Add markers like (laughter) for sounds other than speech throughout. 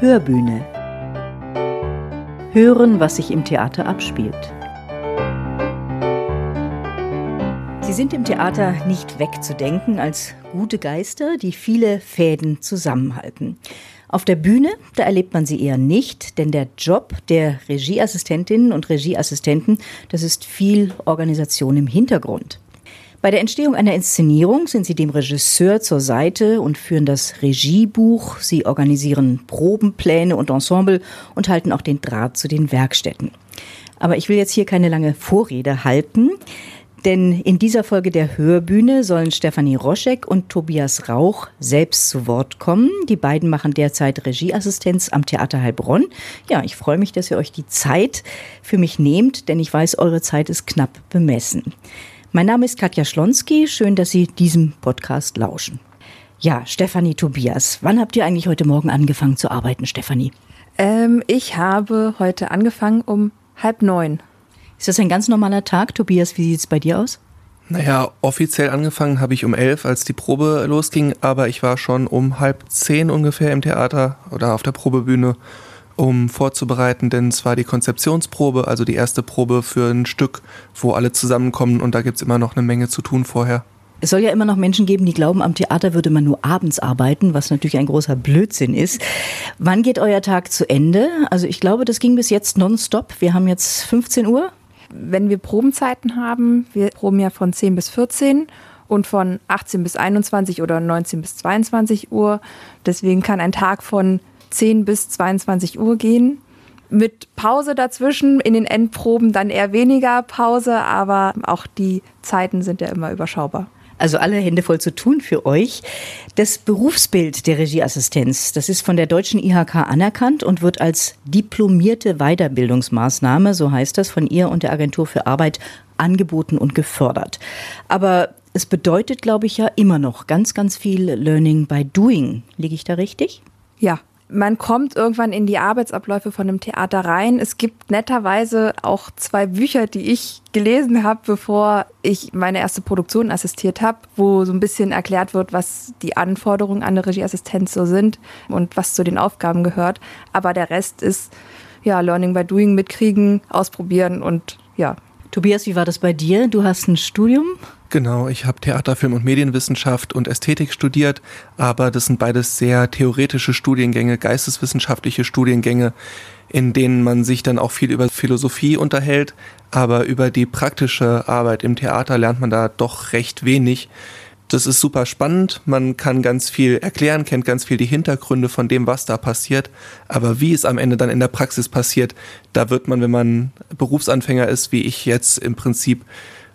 Hörbühne. Hören, was sich im Theater abspielt. Sie sind im Theater nicht wegzudenken als gute Geister, die viele Fäden zusammenhalten. Auf der Bühne, da erlebt man sie eher nicht, denn der Job der Regieassistentinnen und Regieassistenten, das ist viel Organisation im Hintergrund. Bei der Entstehung einer Inszenierung sind sie dem Regisseur zur Seite und führen das Regiebuch. Sie organisieren Probenpläne und Ensemble und halten auch den Draht zu den Werkstätten. Aber ich will jetzt hier keine lange Vorrede halten. Denn in dieser Folge der Hörbühne sollen Stefanie Roschek und Tobias Rauch selbst zu Wort kommen. Die beiden machen derzeit Regieassistenz am Theater Heilbronn. Ja, ich freue mich, dass ihr euch die Zeit für mich nehmt, denn ich weiß, eure Zeit ist knapp bemessen. Mein Name ist Katja Schlonski. Schön, dass Sie diesem Podcast lauschen. Ja, Stefanie Tobias, wann habt ihr eigentlich heute Morgen angefangen zu arbeiten, Stefanie? Ähm, ich habe heute angefangen um halb neun. Ist das ein ganz normaler Tag, Tobias? Wie sieht es bei dir aus? Naja, offiziell angefangen habe ich um elf, als die Probe losging, aber ich war schon um halb zehn ungefähr im Theater oder auf der Probebühne um vorzubereiten, denn es war die Konzeptionsprobe, also die erste Probe für ein Stück, wo alle zusammenkommen und da gibt es immer noch eine Menge zu tun vorher. Es soll ja immer noch Menschen geben, die glauben, am Theater würde man nur abends arbeiten, was natürlich ein großer Blödsinn ist. Wann geht euer Tag zu Ende? Also ich glaube, das ging bis jetzt nonstop. Wir haben jetzt 15 Uhr. Wenn wir Probenzeiten haben, wir proben ja von 10 bis 14 und von 18 bis 21 oder 19 bis 22 Uhr. Deswegen kann ein Tag von 10 bis 22 Uhr gehen. Mit Pause dazwischen, in den Endproben dann eher weniger Pause, aber auch die Zeiten sind ja immer überschaubar. Also alle Hände voll zu tun für euch. Das Berufsbild der Regieassistenz, das ist von der deutschen IHK anerkannt und wird als diplomierte Weiterbildungsmaßnahme, so heißt das, von ihr und der Agentur für Arbeit angeboten und gefördert. Aber es bedeutet, glaube ich, ja immer noch ganz, ganz viel Learning by Doing. Liege ich da richtig? Ja, man kommt irgendwann in die Arbeitsabläufe von einem Theater rein. Es gibt netterweise auch zwei Bücher, die ich gelesen habe, bevor ich meine erste Produktion assistiert habe, wo so ein bisschen erklärt wird, was die Anforderungen an eine Regieassistenz so sind und was zu den Aufgaben gehört. Aber der Rest ist ja Learning by Doing, mitkriegen, ausprobieren und ja. Tobias, wie war das bei dir? Du hast ein Studium? Genau, ich habe Theater, Film und Medienwissenschaft und Ästhetik studiert, aber das sind beides sehr theoretische Studiengänge, geisteswissenschaftliche Studiengänge, in denen man sich dann auch viel über Philosophie unterhält, aber über die praktische Arbeit im Theater lernt man da doch recht wenig. Das ist super spannend, man kann ganz viel erklären, kennt ganz viel die Hintergründe von dem, was da passiert, aber wie es am Ende dann in der Praxis passiert, da wird man, wenn man Berufsanfänger ist, wie ich jetzt im Prinzip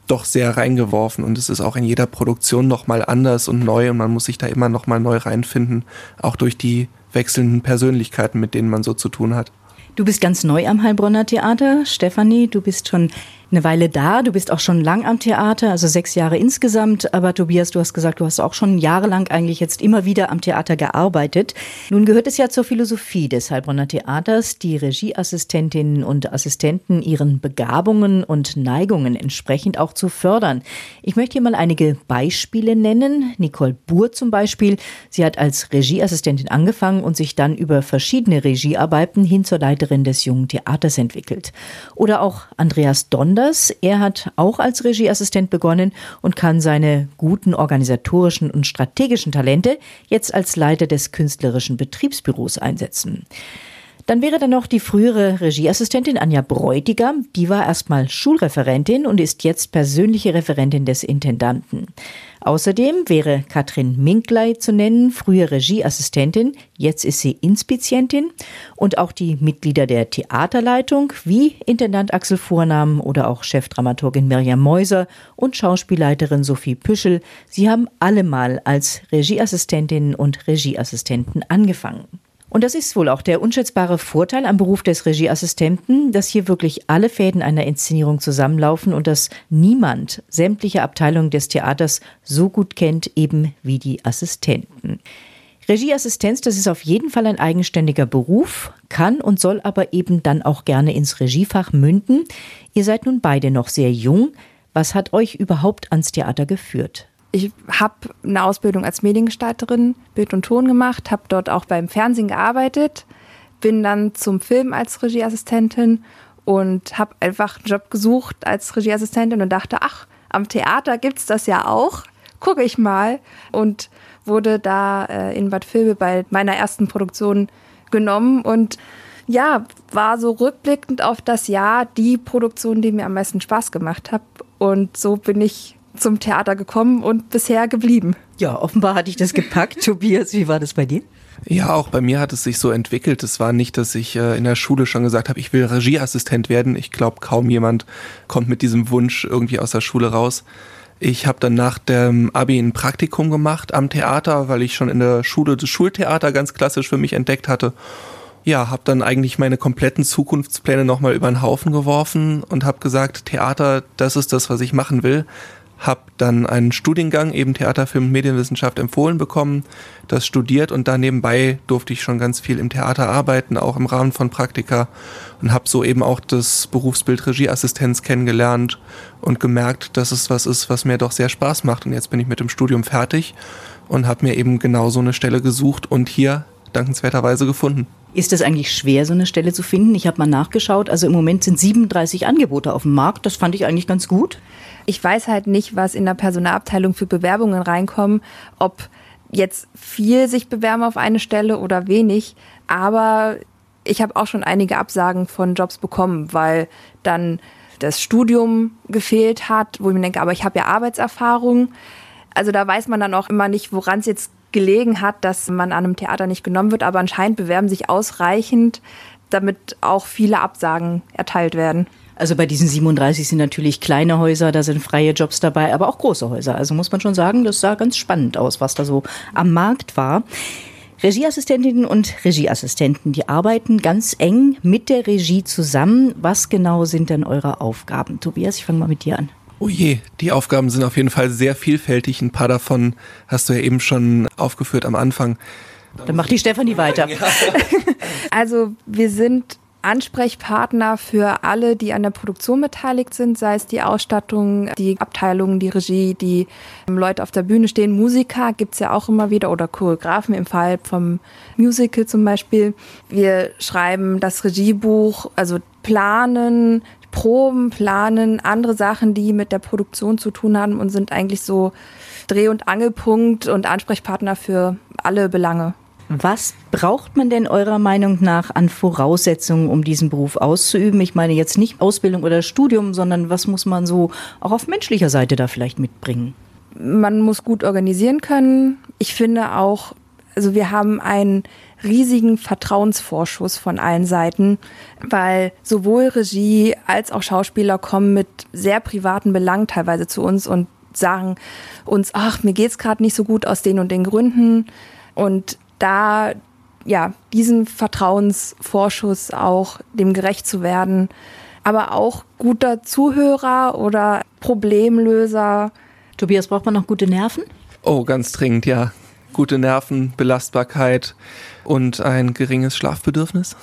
doch sehr reingeworfen und es ist auch in jeder Produktion nochmal anders und neu und man muss sich da immer nochmal neu reinfinden, auch durch die wechselnden Persönlichkeiten, mit denen man so zu tun hat. Du bist ganz neu am Heilbronner Theater. Stefanie, du bist schon eine Weile da. Du bist auch schon lang am Theater, also sechs Jahre insgesamt. Aber Tobias, du hast gesagt, du hast auch schon jahrelang eigentlich jetzt immer wieder am Theater gearbeitet. Nun gehört es ja zur Philosophie des Heilbronner Theaters, die Regieassistentinnen und Assistenten ihren Begabungen und Neigungen entsprechend auch zu fördern. Ich möchte hier mal einige Beispiele nennen. Nicole Buhr zum Beispiel. Sie hat als Regieassistentin angefangen und sich dann über verschiedene Regiearbeiten hin zur Leiterin des Jungen Theaters entwickelt. Oder auch Andreas Donder anders. Er hat auch als Regieassistent begonnen und kann seine guten organisatorischen und strategischen Talente jetzt als Leiter des künstlerischen Betriebsbüros einsetzen. Dann wäre da noch die frühere Regieassistentin Anja Bräutigam. Die war erstmal Schulreferentin und ist jetzt persönliche Referentin des Intendanten. Außerdem wäre Katrin Minkley zu nennen, frühe Regieassistentin, jetzt ist sie Inspizientin und auch die Mitglieder der Theaterleitung wie Intendant Axel Vornamen oder auch Chefdramaturgin Mirjam Meuser und Schauspielleiterin Sophie Püschel. Sie haben alle mal als Regieassistentinnen und Regieassistenten angefangen. Und das ist wohl auch der unschätzbare Vorteil am Beruf des Regieassistenten, dass hier wirklich alle Fäden einer Inszenierung zusammenlaufen und dass niemand sämtliche Abteilungen des Theaters so gut kennt, eben wie die Assistenten. Regieassistenz, das ist auf jeden Fall ein eigenständiger Beruf, kann und soll aber eben dann auch gerne ins Regiefach münden. Ihr seid nun beide noch sehr jung. Was hat euch überhaupt ans Theater geführt? Ich habe eine Ausbildung als Mediengestalterin, Bild und Ton gemacht, habe dort auch beim Fernsehen gearbeitet, bin dann zum Film als Regieassistentin und habe einfach einen Job gesucht als Regieassistentin und dachte, ach, am Theater gibt es das ja auch. Gucke ich mal. Und wurde da äh, in Bad Vilbel bei meiner ersten Produktion genommen und ja, war so rückblickend auf das Jahr die Produktion, die mir am meisten Spaß gemacht hat. Und so bin ich zum Theater gekommen und bisher geblieben. Ja, offenbar hatte ich das gepackt. (laughs) Tobias, wie war das bei dir? Ja, auch bei mir hat es sich so entwickelt. Es war nicht, dass ich äh, in der Schule schon gesagt habe, ich will Regieassistent werden. Ich glaube, kaum jemand kommt mit diesem Wunsch irgendwie aus der Schule raus. Ich habe dann nach dem Abi ein Praktikum gemacht am Theater, weil ich schon in der Schule das Schultheater ganz klassisch für mich entdeckt hatte. Ja, habe dann eigentlich meine kompletten Zukunftspläne nochmal über den Haufen geworfen und habe gesagt, Theater, das ist das, was ich machen will habe dann einen Studiengang, eben Theater, Film und Medienwissenschaft empfohlen bekommen, das studiert und da nebenbei durfte ich schon ganz viel im Theater arbeiten, auch im Rahmen von Praktika und habe so eben auch das Berufsbild Regieassistenz kennengelernt und gemerkt, dass es was ist, was mir doch sehr Spaß macht und jetzt bin ich mit dem Studium fertig und habe mir eben genau so eine Stelle gesucht und hier dankenswerterweise gefunden. Ist es eigentlich schwer, so eine Stelle zu finden? Ich habe mal nachgeschaut. Also im Moment sind 37 Angebote auf dem Markt. Das fand ich eigentlich ganz gut. Ich weiß halt nicht, was in der Personalabteilung für Bewerbungen reinkommen, ob jetzt viel sich bewerben auf eine Stelle oder wenig. Aber ich habe auch schon einige Absagen von Jobs bekommen, weil dann das Studium gefehlt hat, wo ich mir denke, aber ich habe ja Arbeitserfahrung. Also da weiß man dann auch immer nicht, woran es jetzt gelegen hat, dass man an einem Theater nicht genommen wird. Aber anscheinend bewerben sich ausreichend, damit auch viele Absagen erteilt werden. Also bei diesen 37 sind natürlich kleine Häuser, da sind freie Jobs dabei, aber auch große Häuser. Also muss man schon sagen, das sah ganz spannend aus, was da so am Markt war. Regieassistentinnen und Regieassistenten, die arbeiten ganz eng mit der Regie zusammen. Was genau sind denn eure Aufgaben? Tobias, ich fange mal mit dir an. Oh je, die Aufgaben sind auf jeden Fall sehr vielfältig. Ein paar davon hast du ja eben schon aufgeführt am Anfang. Dann macht die Stefanie weiter. (laughs) Also wir sind Ansprechpartner für alle, die an der Produktion beteiligt sind, sei es die Ausstattung, die Abteilungen, die Regie, die Leute auf der Bühne stehen. Musiker gibt's ja auch immer wieder oder Choreografen im Fall vom Musical zum Beispiel. Wir schreiben das Regiebuch, also planen, Proben, planen, andere Sachen, die mit der Produktion zu tun haben und sind eigentlich so Dreh- und Angelpunkt und Ansprechpartner für alle Belange. Was braucht man denn eurer Meinung nach an Voraussetzungen, um diesen Beruf auszuüben? Ich meine jetzt nicht Ausbildung oder Studium, sondern was muss man so auch auf menschlicher Seite da vielleicht mitbringen? Man muss gut organisieren können. Ich finde auch, also wir haben einen riesigen Vertrauensvorschuss von allen Seiten, weil sowohl Regie als auch Schauspieler kommen mit sehr privaten Belangen teilweise zu uns und sagen uns, ach, mir geht's gerade nicht so gut aus den und den Gründen. Und da ja diesen Vertrauensvorschuss auch dem gerecht zu werden, aber auch guter Zuhörer oder Problemlöser. Tobias, braucht man noch gute Nerven? Oh, ganz dringend, ja. Gute Nerven, Belastbarkeit und ein geringes Schlafbedürfnis.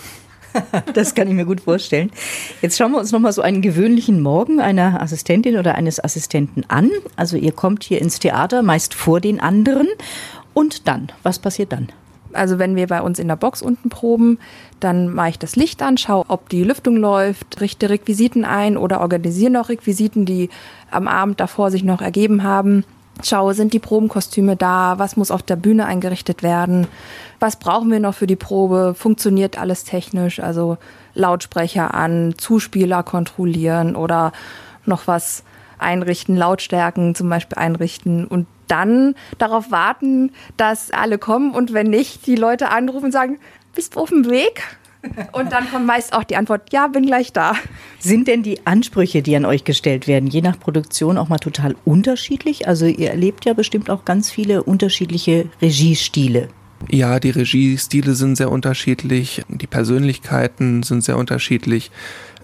(laughs) das kann ich mir gut vorstellen. Jetzt schauen wir uns noch mal so einen gewöhnlichen Morgen einer Assistentin oder eines Assistenten an. Also ihr kommt hier ins Theater, meist vor den anderen. Und dann, was passiert dann? Also wenn wir bei uns in der Box unten proben, dann mache ich das Licht an, schaue, ob die Lüftung läuft, richte Requisiten ein oder organisiere noch Requisiten, die am Abend davor sich noch ergeben haben. Schaue, sind die Probenkostüme da? Was muss auf der Bühne eingerichtet werden? Was brauchen wir noch für die Probe? Funktioniert alles technisch? Also Lautsprecher an, Zuspieler kontrollieren oder noch was einrichten, Lautstärken zum Beispiel einrichten und dann darauf warten, dass alle kommen und wenn nicht, die Leute anrufen und sagen, bist du auf dem Weg? Und dann kommt meist auch die Antwort, ja, bin gleich da. Sind denn die Ansprüche, die an euch gestellt werden, je nach Produktion auch mal total unterschiedlich? Also ihr erlebt ja bestimmt auch ganz viele unterschiedliche Regiestile. Ja, die Regiestile sind sehr unterschiedlich, die Persönlichkeiten sind sehr unterschiedlich.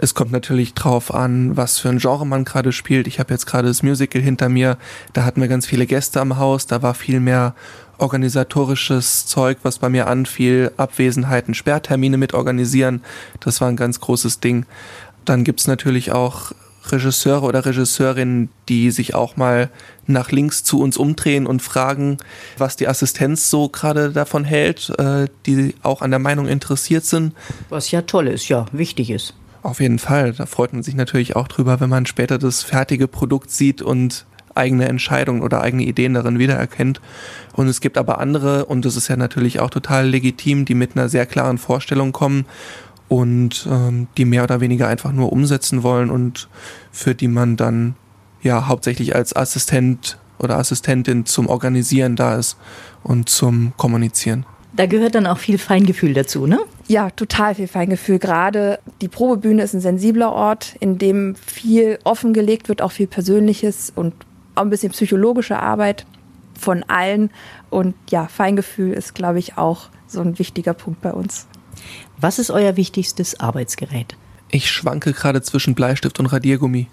Es kommt natürlich drauf an, was für ein Genre man gerade spielt. Ich habe jetzt gerade das Musical hinter mir, da hatten wir ganz viele Gäste am Haus, da war viel mehr organisatorisches Zeug, was bei mir anfiel, Abwesenheiten, Sperrtermine mit organisieren, das war ein ganz großes Ding. Dann gibt's natürlich auch Regisseure oder Regisseurinnen, die sich auch mal nach links zu uns umdrehen und fragen, was die Assistenz so gerade davon hält, äh, die auch an der Meinung interessiert sind. Was ja toll ist, ja, wichtig ist. Auf jeden Fall. Da freut man sich natürlich auch drüber, wenn man später das fertige Produkt sieht und eigene Entscheidungen oder eigene Ideen darin wiedererkennt. Und es gibt aber andere, und das ist ja natürlich auch total legitim, die mit einer sehr klaren Vorstellung kommen und ähm, die mehr oder weniger einfach nur umsetzen wollen und für die man dann ja hauptsächlich als Assistent oder Assistentin zum Organisieren da ist und zum Kommunizieren. Da gehört dann auch viel Feingefühl dazu, ne? Ja, total viel Feingefühl. Gerade die Probebühne ist ein sensibler Ort, in dem viel offengelegt wird, auch viel Persönliches und auch ein bisschen psychologische Arbeit von allen. Und ja, Feingefühl ist, glaube ich, auch so ein wichtiger Punkt bei uns. Was ist euer wichtigstes Arbeitsgerät? Ich schwanke gerade zwischen Bleistift und Radiergummi.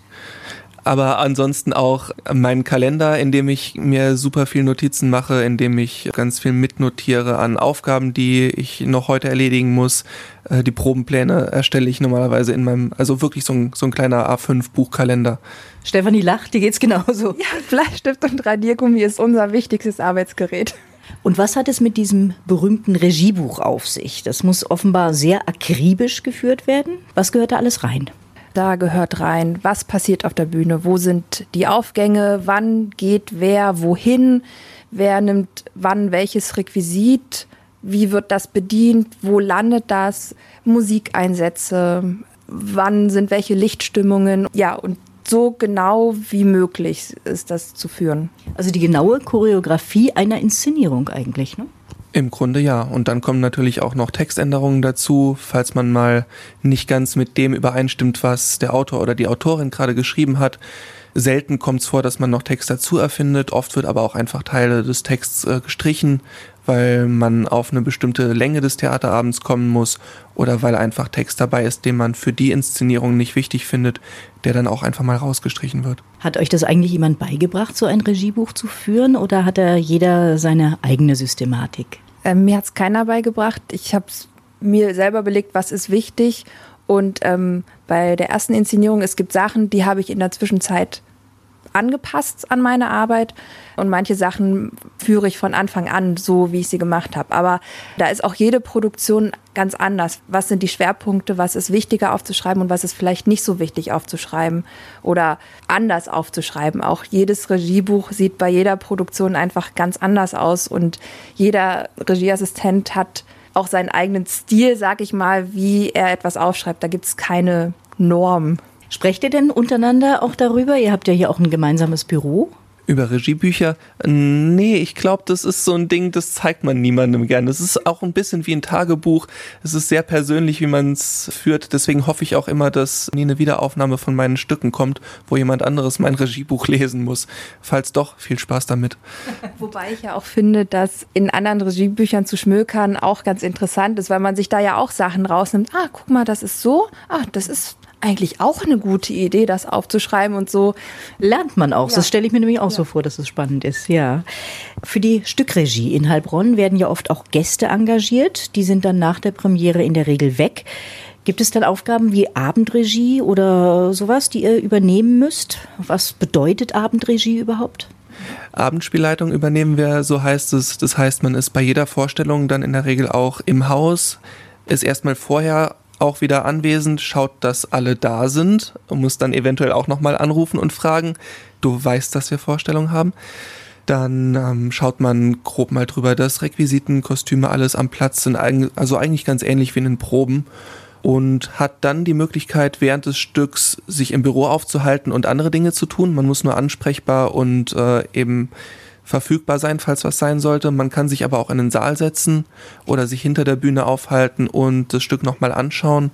Aber ansonsten auch meinen Kalender, in dem ich mir super viel Notizen mache, in dem ich ganz viel mitnotiere an Aufgaben, die ich noch heute erledigen muss. Äh, die Probenpläne erstelle ich normalerweise in meinem, also wirklich so ein, so ein kleiner A5-Buchkalender. Stefanie lacht, die geht's genauso. (laughs) Ja, Bleistift und Radiergummi ist unser wichtigstes Arbeitsgerät. Und was hat es mit diesem berühmten Regiebuch auf sich? Das muss offenbar sehr akribisch geführt werden. Was gehört da alles rein? Da gehört rein, was passiert auf der Bühne, wo sind die Aufgänge, wann geht wer wohin, wer nimmt wann welches Requisit, wie wird das bedient, wo landet das, Musikeinsätze, wann sind welche Lichtstimmungen. Ja, und so genau wie möglich ist das zu führen. Also die genaue Choreografie einer Inszenierung eigentlich, ne? Im Grunde ja. Und dann kommen natürlich auch noch Textänderungen dazu, falls man mal nicht ganz mit dem übereinstimmt, was der Autor oder die Autorin gerade geschrieben hat. Selten kommt es vor, dass man noch Text dazu erfindet. Oft wird aber auch einfach Teile des Texts äh, gestrichen, weil man auf eine bestimmte Länge des Theaterabends kommen muss oder weil einfach Text dabei ist, den man für die Inszenierung nicht wichtig findet, der dann auch einfach mal rausgestrichen wird. Hat euch das eigentlich jemand beigebracht, so ein Regiebuch zu führen oder hat da jeder seine eigene Systematik? Ähm, mir hat es keiner beigebracht. Ich habe mir selber belegt, was ist wichtig. Und ähm, bei der ersten Inszenierung, es gibt Sachen, die habe ich in der Zwischenzeit angepasst an meine Arbeit und manche Sachen führe ich von Anfang an so, wie ich sie gemacht habe. Aber da ist auch jede Produktion ganz anders. Was sind die Schwerpunkte? Was ist wichtiger aufzuschreiben und was ist vielleicht nicht so wichtig aufzuschreiben oder anders aufzuschreiben? Auch jedes Regiebuch sieht bei jeder Produktion einfach ganz anders aus und jeder Regieassistent hat auch seinen eigenen Stil, sag ich mal, wie er etwas aufschreibt. Da gibt es keine Norm. Sprecht ihr denn untereinander auch darüber? Ihr habt ja hier auch ein gemeinsames Büro. Über Regiebücher? Nee, ich glaube, das ist so ein Ding, das zeigt man niemandem gerne. Es ist auch ein bisschen wie ein Tagebuch. Es ist sehr persönlich, wie man es führt. Deswegen hoffe ich auch immer, dass nie eine Wiederaufnahme von meinen Stücken kommt, wo jemand anderes mein Regiebuch lesen muss. Falls doch, viel Spaß damit. (laughs) Wobei ich ja auch finde, dass in anderen Regiebüchern zu schmökern auch ganz interessant ist, weil man sich da ja auch Sachen rausnimmt. Ah, guck mal, das ist so. Ah, das ist eigentlich auch eine gute Idee, das aufzuschreiben und so. Lernt man auch. Ja. Das stelle ich mir nämlich auch ja. so vor, dass es spannend ist, ja. Für die Stückregie in Heilbronn werden ja oft auch Gäste engagiert. Die sind dann nach der Premiere in der Regel weg. Gibt es dann Aufgaben wie Abendregie oder sowas, die ihr übernehmen müsst? Was bedeutet Abendregie überhaupt? Abendspielleitung übernehmen wir, so heißt es. Das heißt, man ist bei jeder Vorstellung dann in der Regel auch im Haus, ist erstmal vorher auch wieder anwesend, schaut, dass alle da sind muss dann eventuell auch nochmal anrufen und fragen, du weißt, dass wir Vorstellungen haben. Dann ähm, schaut man grob mal drüber, dass Requisiten, Kostüme, alles am Platz sind, also eigentlich ganz ähnlich wie in den Proben und hat dann die Möglichkeit, während des Stücks sich im Büro aufzuhalten und andere Dinge zu tun. Man muss nur ansprechbar und äh, eben verfügbar sein, falls was sein sollte. Man kann sich aber auch in den Saal setzen oder sich hinter der Bühne aufhalten und das Stück nochmal anschauen.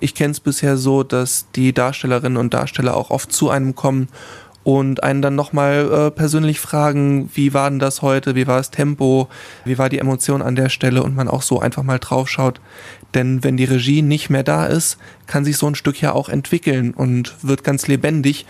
Ich kenne es bisher so, dass die Darstellerinnen und Darsteller auch oft zu einem kommen und einen dann nochmal äh, persönlich fragen, wie war denn das heute, wie war das Tempo, wie war die Emotion an der Stelle und man auch so einfach mal draufschaut. Denn wenn die Regie nicht mehr da ist, kann sich so ein Stück ja auch entwickeln und wird ganz lebendig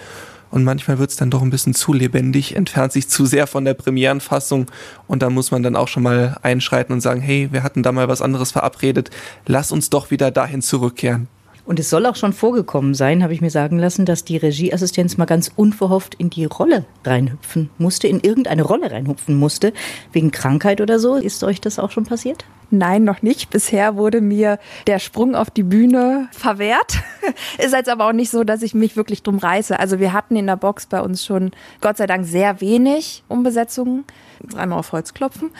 und manchmal wird es dann doch ein bisschen zu lebendig, entfernt sich zu sehr von der Premierenfassung und da muss man dann auch schon mal einschreiten und sagen, hey, wir hatten da mal was anderes verabredet, lass uns doch wieder dahin zurückkehren. Und es soll auch schon vorgekommen sein, habe ich mir sagen lassen, dass die Regieassistenz mal ganz unverhofft in die Rolle reinhüpfen musste, in irgendeine Rolle reinhüpfen musste, wegen Krankheit oder so. Ist euch das auch schon passiert? Nein, noch nicht. Bisher wurde mir der Sprung auf die Bühne verwehrt. (laughs) Ist jetzt aber auch nicht so, dass ich mich wirklich drum reiße. Also wir hatten in der Box bei uns schon Gott sei Dank sehr wenig Umbesetzungen. Dreimal auf Holz klopfen.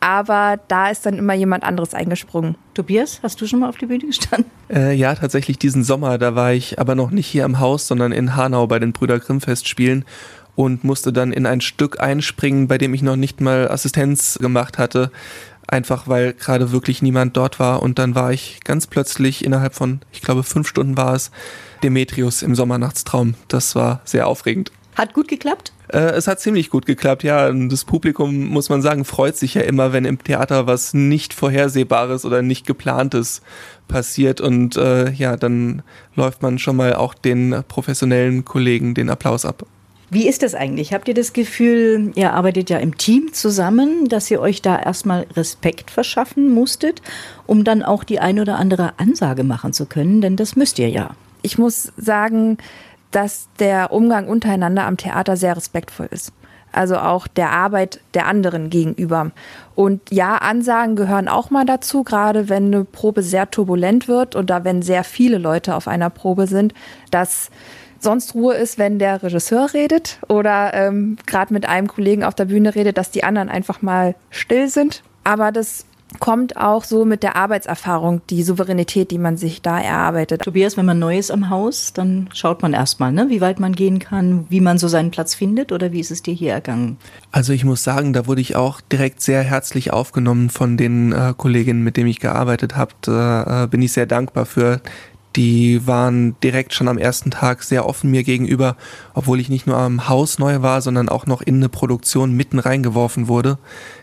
Aber da ist dann immer jemand anderes eingesprungen. Tobias, hast du schon mal auf die Bühne gestanden? Äh, ja, tatsächlich diesen Sommer. Da war ich aber noch nicht hier im Haus, sondern in Hanau bei den Brüder Grimm Festspielen und musste dann in ein Stück einspringen, bei dem ich noch nicht mal Assistenz gemacht hatte. Einfach weil gerade wirklich niemand dort war. Und dann war ich ganz plötzlich innerhalb von, ich glaube, fünf Stunden war es, Demetrius im Sommernachtstraum. Das war sehr aufregend. Hat gut geklappt? Äh, es hat ziemlich gut geklappt, ja. Das Publikum, muss man sagen, freut sich ja immer, wenn im Theater was nicht Vorhersehbares oder nicht Geplantes passiert. Und äh, ja, dann läuft man schon mal auch den professionellen Kollegen den Applaus ab. Wie ist das eigentlich? Habt ihr das Gefühl, ihr arbeitet ja im Team zusammen, dass ihr euch da erstmal Respekt verschaffen musstet, um dann auch die ein oder andere Ansage machen zu können? Denn das müsst ihr ja. Ich muss sagen, dass der Umgang untereinander am Theater sehr respektvoll ist. Also auch der Arbeit der anderen gegenüber. Und ja, Ansagen gehören auch mal dazu, gerade wenn eine Probe sehr turbulent wird oder wenn sehr viele Leute auf einer Probe sind, dass sonst Ruhe ist, wenn der Regisseur redet oder ähm, gerade mit einem Kollegen auf der Bühne redet, dass die anderen einfach mal still sind. Aber das kommt auch so mit der Arbeitserfahrung, die Souveränität, die man sich da erarbeitet. Tobias, wenn man neu ist am Haus, dann schaut man erstmal, ne, wie weit man gehen kann, wie man so seinen Platz findet oder wie ist es dir hier ergangen? Also ich muss sagen, da wurde ich auch direkt sehr herzlich aufgenommen von den äh, Kolleginnen, mit denen ich gearbeitet habe. Da äh, bin ich sehr dankbar für. Die waren direkt schon am ersten Tag sehr offen mir gegenüber, obwohl ich nicht nur am Haus neu war, sondern auch noch in eine Produktion mitten reingeworfen wurde.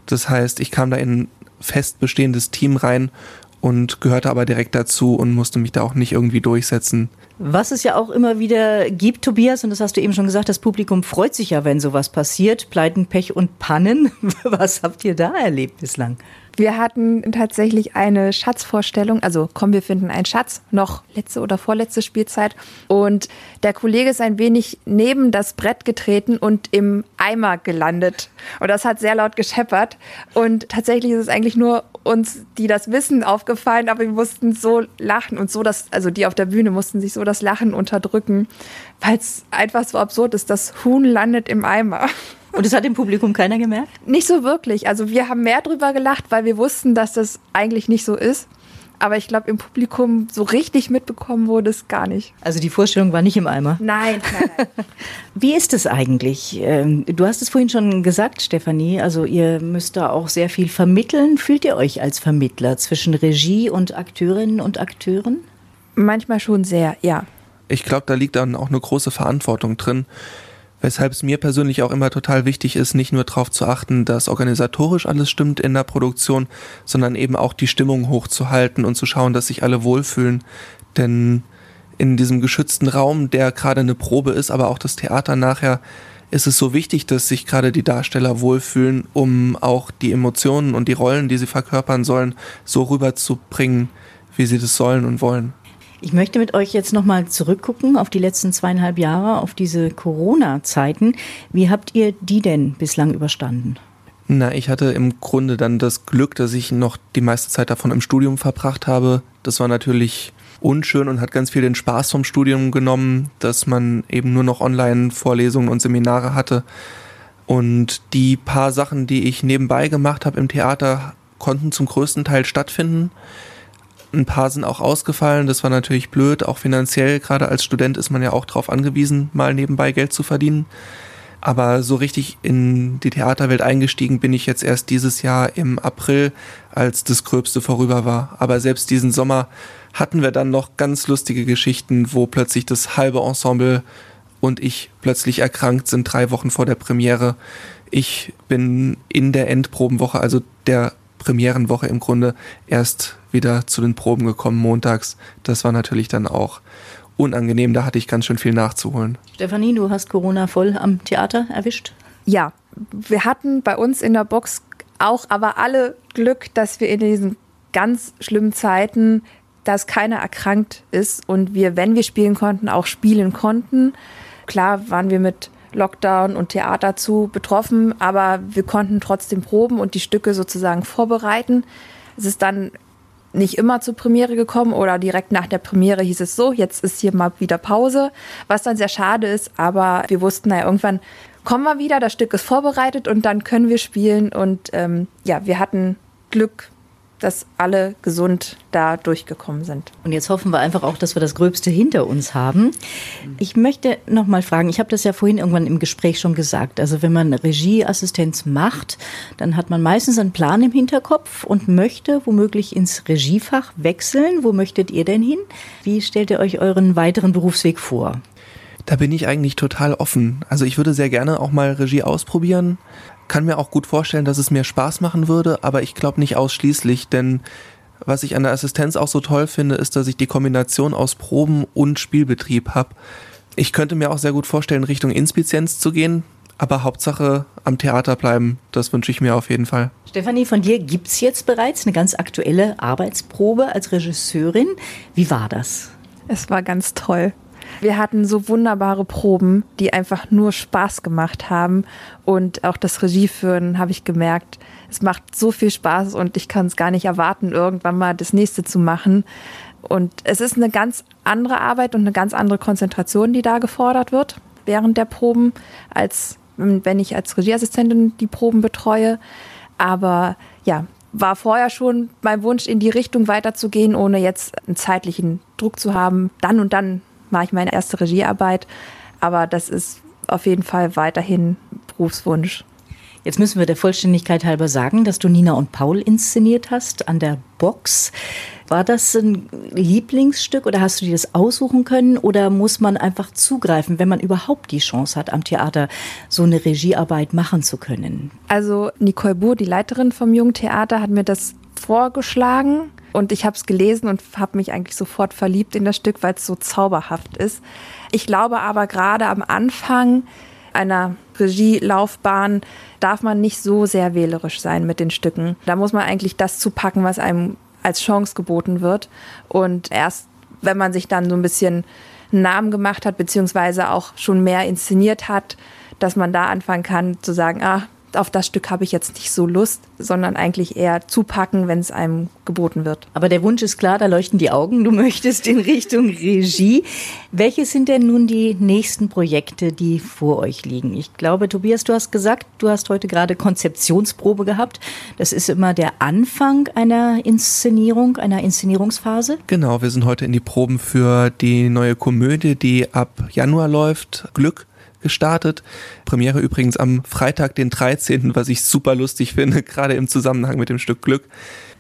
Das heißt, ich kam da in fest bestehendes Team rein und gehörte aber direkt dazu und musste mich da auch nicht irgendwie durchsetzen. Was es ja auch immer wieder gibt, Tobias, und das hast du eben schon gesagt, das Publikum freut sich ja, wenn sowas passiert. Pleiten, Pech und Pannen. (laughs) Was habt ihr da erlebt bislang? Wir hatten tatsächlich eine Schatzvorstellung, also komm, wir finden einen Schatz, noch letzte oder vorletzte Spielzeit. Und der Kollege ist ein wenig neben das Brett getreten und im Eimer gelandet. Und das hat sehr laut gescheppert. Und tatsächlich ist es eigentlich nur uns, die das wissen, aufgefallen, aber wir mussten so lachen und so das, also die auf der Bühne mussten sich so das Lachen unterdrücken, weil es einfach so absurd ist. Das Huhn landet im Eimer. Und das hat im Publikum keiner gemerkt? Nicht so wirklich. Also wir haben mehr drüber gelacht, weil wir wussten, dass das eigentlich nicht so ist. Aber ich glaube, im Publikum so richtig mitbekommen wurde es gar nicht. Also die Vorstellung war nicht im Eimer? Nein, nein, nein. (laughs) Wie ist es eigentlich? Ähm, du hast es vorhin schon gesagt, Stefanie. Also ihr müsst da auch sehr viel vermitteln. Fühlt ihr euch als Vermittler zwischen Regie und Akteurinnen und Akteuren? Manchmal schon sehr, ja. Ich glaube, da liegt dann auch eine große Verantwortung drin weshalb es mir persönlich auch immer total wichtig ist, nicht nur darauf zu achten, dass organisatorisch alles stimmt in der Produktion, sondern eben auch die Stimmung hochzuhalten und zu schauen, dass sich alle wohlfühlen. Denn in diesem geschützten Raum, der gerade eine Probe ist, aber auch das Theater nachher, ist es so wichtig, dass sich gerade die Darsteller wohlfühlen, um auch die Emotionen und die Rollen, die sie verkörpern sollen, so rüberzubringen, wie sie das sollen und wollen. Ich möchte mit euch jetzt nochmal zurückgucken auf die letzten zweieinhalb Jahre, auf diese Corona-Zeiten. Wie habt ihr die denn bislang überstanden? Na, ich hatte im Grunde dann das Glück, dass ich noch die meiste Zeit davon im Studium verbracht habe. Das war natürlich unschön und hat ganz viel den Spaß vom Studium genommen, dass man eben nur noch Online-Vorlesungen und Seminare hatte. Und die paar Sachen, die ich nebenbei gemacht habe im Theater, konnten zum größten Teil stattfinden. Ein paar sind auch ausgefallen, das war natürlich blöd, auch finanziell. Gerade als Student ist man ja auch darauf angewiesen, mal nebenbei Geld zu verdienen. Aber so richtig in die Theaterwelt eingestiegen bin ich jetzt erst dieses Jahr im April, als das Gröbste vorüber war. Aber selbst diesen Sommer hatten wir dann noch ganz lustige Geschichten, wo plötzlich das halbe Ensemble und ich plötzlich erkrankt sind, drei Wochen vor der Premiere. Ich bin in der Endprobenwoche, also der Premierenwoche im Grunde erst wieder zu den Proben gekommen montags. Das war natürlich dann auch unangenehm, da hatte ich ganz schön viel nachzuholen. Stefanie, du hast Corona voll am Theater erwischt? Ja, wir hatten bei uns in der Box auch aber alle Glück, dass wir in diesen ganz schlimmen Zeiten dass keiner erkrankt ist und wir, wenn wir spielen konnten, auch spielen konnten. Klar waren wir mit Lockdown und Theater zu betroffen, aber wir konnten trotzdem proben und die Stücke sozusagen vorbereiten. Es ist dann nicht immer zur Premiere gekommen oder direkt nach der Premiere hieß es so, jetzt ist hier mal wieder Pause, was dann sehr schade ist, aber wir wussten, naja, irgendwann kommen wir wieder, das Stück ist vorbereitet und dann können wir spielen und ähm, ja, wir hatten Glück, dass alle gesund da durchgekommen sind. Und jetzt hoffen wir einfach auch, dass wir das Gröbste hinter uns haben. Ich möchte noch mal fragen, ich habe das ja vorhin irgendwann im Gespräch schon gesagt. Also wenn man Regieassistenz macht, dann hat man meistens einen Plan im Hinterkopf und möchte womöglich ins Regiefach wechseln. Wo möchtet ihr denn hin? Wie stellt ihr euch euren weiteren Berufsweg vor? Da bin ich eigentlich total offen. Also ich würde sehr gerne auch mal Regie ausprobieren kann mir auch gut vorstellen, dass es mir Spaß machen würde, aber ich glaube nicht ausschließlich, denn was ich an der Assistenz auch so toll finde, ist, dass ich die Kombination aus Proben und Spielbetrieb habe. Ich könnte mir auch sehr gut vorstellen, Richtung Inspizienz zu gehen, aber Hauptsache am Theater bleiben, das wünsche ich mir auf jeden Fall. Stefanie, von dir gibt es jetzt bereits eine ganz aktuelle Arbeitsprobe als Regisseurin. Wie war das? Es war ganz toll. Wir hatten so wunderbare Proben, die einfach nur Spaß gemacht haben. Und auch das Regieführen habe ich gemerkt, es macht so viel Spaß und ich kann es gar nicht erwarten, irgendwann mal das nächste zu machen. Und es ist eine ganz andere Arbeit und eine ganz andere Konzentration, die da gefordert wird während der Proben, als wenn ich als Regieassistentin die Proben betreue. Aber ja, war vorher schon mein Wunsch, in die Richtung weiterzugehen, ohne jetzt einen zeitlichen Druck zu haben. Dann und dann mache ich meine erste Regiearbeit. Aber das ist auf jeden Fall weiterhin Berufswunsch. Jetzt müssen wir der Vollständigkeit halber sagen, dass du Nina und Paul inszeniert hast an der Box. War das ein Lieblingsstück oder hast du dir das aussuchen können oder muss man einfach zugreifen, wenn man überhaupt die Chance hat, am Theater so eine Regiearbeit machen zu können? Also Nicole Buhr, die Leiterin vom Jungen Theater, hat mir das vorgeschlagen und ich habe es gelesen und habe mich eigentlich sofort verliebt in das Stück, weil es so zauberhaft ist. Ich glaube aber gerade am Anfang einer Regielaufbahn darf man nicht so sehr wählerisch sein mit den Stücken. Da muss man eigentlich das zupacken, was einem als Chance geboten wird. Und erst wenn man sich dann so ein bisschen einen Namen gemacht hat, beziehungsweise auch schon mehr inszeniert hat, dass man da anfangen kann zu sagen, ah, auf das Stück habe ich jetzt nicht so Lust, sondern eigentlich eher zupacken, wenn es einem geboten wird. Aber der Wunsch ist klar, da leuchten die Augen. Du (laughs) möchtest in Richtung Regie. Welche sind denn nun die nächsten Projekte, die vor euch liegen? Ich glaube, Tobias, du hast gesagt, du hast heute gerade Konzeptionsprobe gehabt. Das ist immer der Anfang einer Inszenierung, einer Inszenierungsphase. Genau, wir sind heute in die Proben für die neue Komödie, die ab Januar läuft. Glück gestartet. Premiere übrigens am Freitag, den 13., was ich super lustig finde, (laughs) gerade im Zusammenhang mit dem Stück Glück.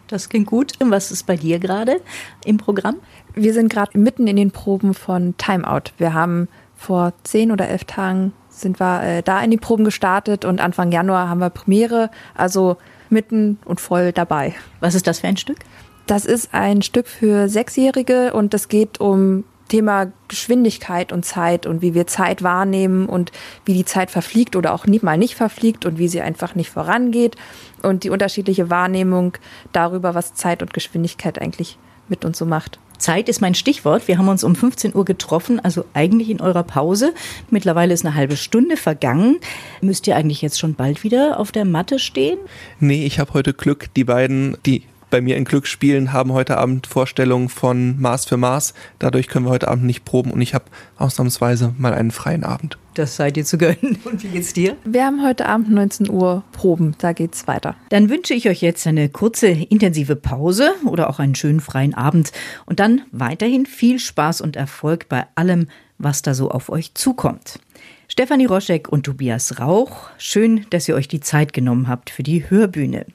Das klingt gut. Was ist bei dir gerade im Programm? Wir sind gerade mitten in den Proben von Timeout. Wir haben vor zehn oder elf Tagen sind wir äh, da in die Proben gestartet und Anfang Januar haben wir Premiere, also mitten und voll dabei. Was ist das für ein Stück? Das ist ein Stück für Sechsjährige und es geht um Thema Geschwindigkeit und Zeit und wie wir Zeit wahrnehmen und wie die Zeit verfliegt oder auch nie mal nicht verfliegt und wie sie einfach nicht vorangeht und die unterschiedliche Wahrnehmung darüber, was Zeit und Geschwindigkeit eigentlich mit uns so macht. Zeit ist mein Stichwort. Wir haben uns um 15 Uhr getroffen, also eigentlich in eurer Pause. Mittlerweile ist eine halbe Stunde vergangen. Müsst ihr eigentlich jetzt schon bald wieder auf der Matte stehen? Nee, ich habe heute Glück. Die beiden, die bei mir in Glücksspielen haben heute Abend Vorstellungen von Maß für Maß. Dadurch können wir heute Abend nicht proben und ich habe ausnahmsweise mal einen freien Abend. Das sei dir zu gönnen. (laughs) Und wie geht's dir? Wir haben heute Abend 19 Uhr Proben. Da geht's weiter. Dann wünsche ich euch jetzt eine kurze, intensive Pause oder auch einen schönen freien Abend und dann weiterhin viel Spaß und Erfolg bei allem, was da so auf euch zukommt. Stefanie Roschek und Tobias Rauch, schön, dass ihr euch die Zeit genommen habt für die Hörbühne.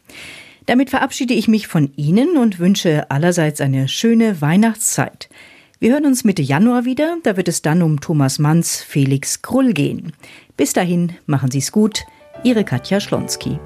Damit verabschiede ich mich von Ihnen und wünsche allerseits eine schöne Weihnachtszeit. Wir hören uns Mitte Januar wieder, da wird es dann um Thomas Manns Felix Krull gehen. Bis dahin, machen Sie es gut, Ihre Katja Schlonski.